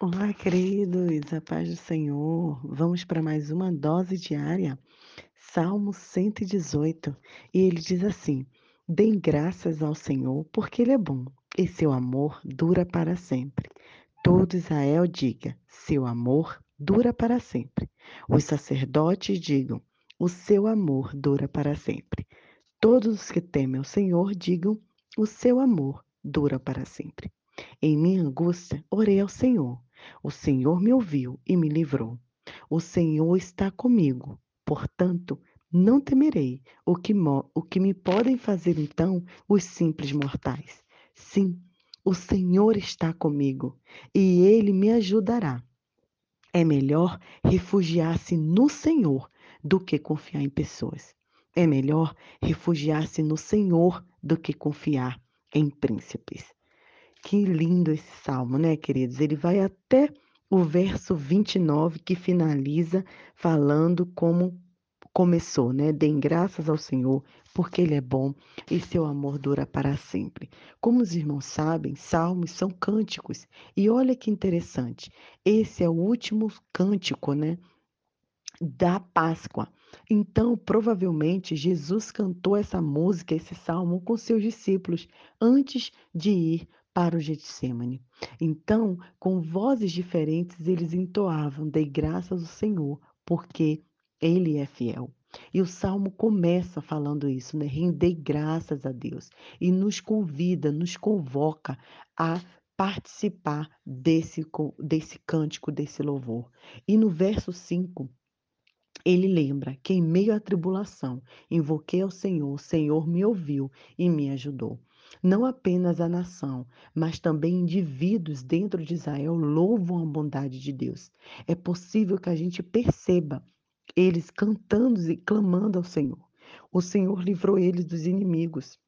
Olá, queridos, a paz do Senhor. Vamos para mais uma dose diária. Salmo 118. E ele diz assim: Deem graças ao Senhor, porque Ele é bom, e seu amor dura para sempre. Todo Israel diga: Seu amor dura para sempre. Os sacerdotes digam: O seu amor dura para sempre. Todos os que temem o Senhor digam: O seu amor dura para sempre. Em minha angústia, orei ao Senhor. O Senhor me ouviu e me livrou. O Senhor está comigo, portanto, não temerei o que, o que me podem fazer então os simples mortais. Sim, o Senhor está comigo e ele me ajudará. É melhor refugiar-se no Senhor do que confiar em pessoas. É melhor refugiar-se no Senhor do que confiar em príncipes. Que lindo esse salmo, né, queridos? Ele vai até o verso 29, que finaliza falando como começou, né? Deem graças ao Senhor, porque Ele é bom e seu amor dura para sempre. Como os irmãos sabem, salmos são cânticos. E olha que interessante, esse é o último cântico, né? Da Páscoa. Então, provavelmente, Jesus cantou essa música, esse salmo, com seus discípulos antes de ir para o Getsemane. Então, com vozes diferentes, eles entoavam: Dei graças ao Senhor, porque Ele é fiel. E o salmo começa falando isso, né? Rendei graças a Deus. E nos convida, nos convoca a participar desse, desse cântico, desse louvor. E no verso 5, ele lembra que em meio à tribulação invoquei ao Senhor, o Senhor me ouviu e me ajudou. Não apenas a nação, mas também indivíduos dentro de Israel louvam a bondade de Deus. É possível que a gente perceba eles cantando e clamando ao Senhor. O Senhor livrou eles dos inimigos.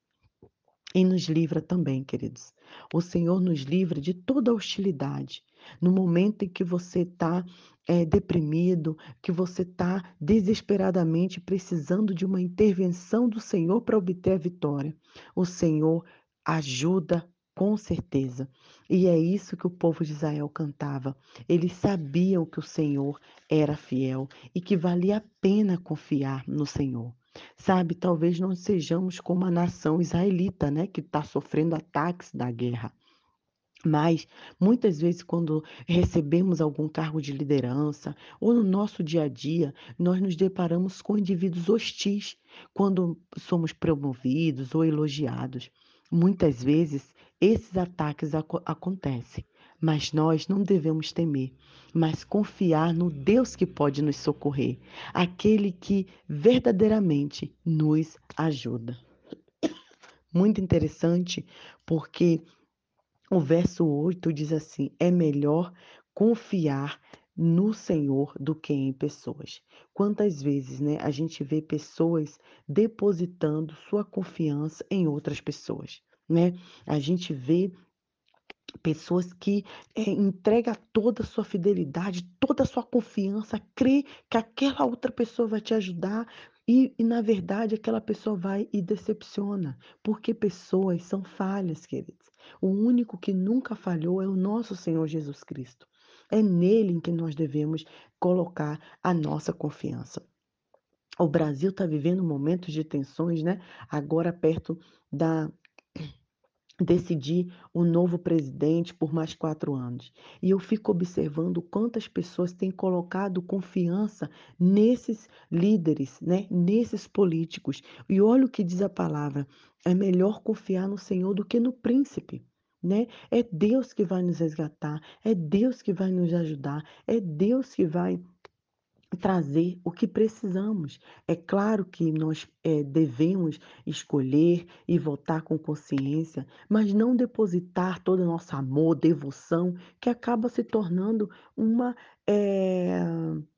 E nos livra também, queridos. O Senhor nos livra de toda hostilidade. No momento em que você está é, deprimido, que você está desesperadamente precisando de uma intervenção do Senhor para obter a vitória, o Senhor ajuda com certeza. E é isso que o povo de Israel cantava. Eles sabiam que o Senhor era fiel e que valia a pena confiar no Senhor. Sabe, talvez não sejamos como a nação israelita, né, que está sofrendo ataques da guerra. Mas, muitas vezes, quando recebemos algum cargo de liderança ou no nosso dia a dia, nós nos deparamos com indivíduos hostis quando somos promovidos ou elogiados. Muitas vezes, esses ataques ac acontecem, mas nós não devemos temer, mas confiar no Deus que pode nos socorrer, aquele que verdadeiramente nos ajuda. Muito interessante, porque o verso 8 diz assim: é melhor confiar no Senhor do que em pessoas. Quantas vezes, né, a gente vê pessoas depositando sua confiança em outras pessoas, né? A gente vê pessoas que é, entrega toda a sua fidelidade, toda a sua confiança, crê que aquela outra pessoa vai te ajudar e, e, na verdade aquela pessoa vai e decepciona, porque pessoas são falhas, queridos. O único que nunca falhou é o nosso Senhor Jesus Cristo. É nele em que nós devemos colocar a nossa confiança. O Brasil está vivendo momentos de tensões, né? Agora perto da decidir o novo presidente por mais quatro anos. E eu fico observando quantas pessoas têm colocado confiança nesses líderes, né? nesses políticos. E olha o que diz a palavra: é melhor confiar no Senhor do que no príncipe. Né? É Deus que vai nos resgatar, é Deus que vai nos ajudar, é Deus que vai trazer o que precisamos. É claro que nós é, devemos escolher e votar com consciência, mas não depositar todo o nosso amor, devoção, que acaba se tornando uma é,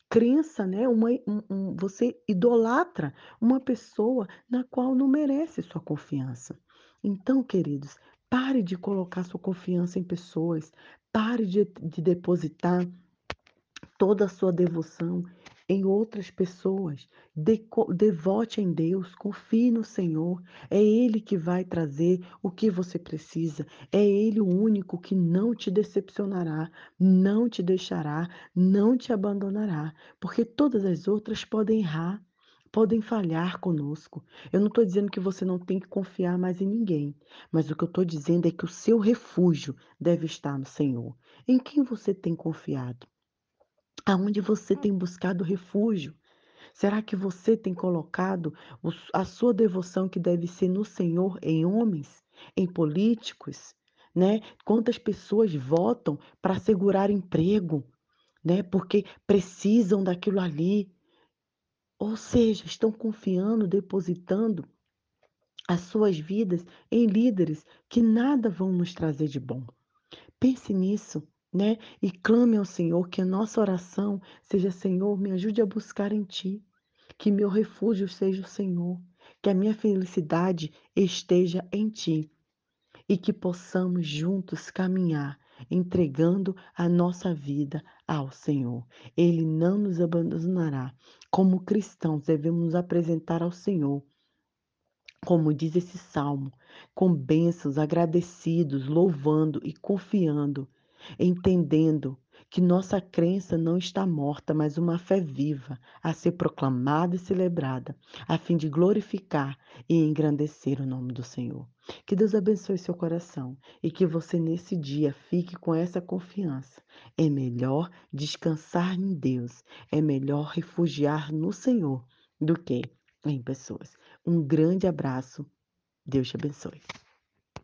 crença, né? Uma, um, um, você idolatra uma pessoa na qual não merece sua confiança. Então, queridos, pare de colocar sua confiança em pessoas, pare de, de depositar toda a sua devoção em outras pessoas. Deco devote em Deus, confie no Senhor. É Ele que vai trazer o que você precisa. É Ele o único que não te decepcionará, não te deixará, não te abandonará, porque todas as outras podem errar. Podem falhar conosco. Eu não estou dizendo que você não tem que confiar mais em ninguém, mas o que eu estou dizendo é que o seu refúgio deve estar no Senhor. Em quem você tem confiado? Aonde você tem buscado refúgio? Será que você tem colocado a sua devoção que deve ser no Senhor em homens, em políticos, né? Quantas pessoas votam para segurar emprego, né, porque precisam daquilo ali. Ou seja, estão confiando, depositando as suas vidas em líderes que nada vão nos trazer de bom. Pense nisso, né? E clame ao Senhor que a nossa oração seja: Senhor, me ajude a buscar em Ti, que meu refúgio seja o Senhor, que a minha felicidade esteja em Ti e que possamos juntos caminhar, entregando a nossa vida ao Senhor. Ele não nos abandonará. Como cristãos, devemos nos apresentar ao Senhor como diz esse salmo, com bênçãos, agradecidos, louvando e confiando, entendendo que nossa crença não está morta, mas uma fé viva, a ser proclamada e celebrada, a fim de glorificar e engrandecer o nome do Senhor. Que Deus abençoe seu coração e que você nesse dia fique com essa confiança. É melhor descansar em Deus, é melhor refugiar no Senhor do que em pessoas. Um grande abraço. Deus te abençoe.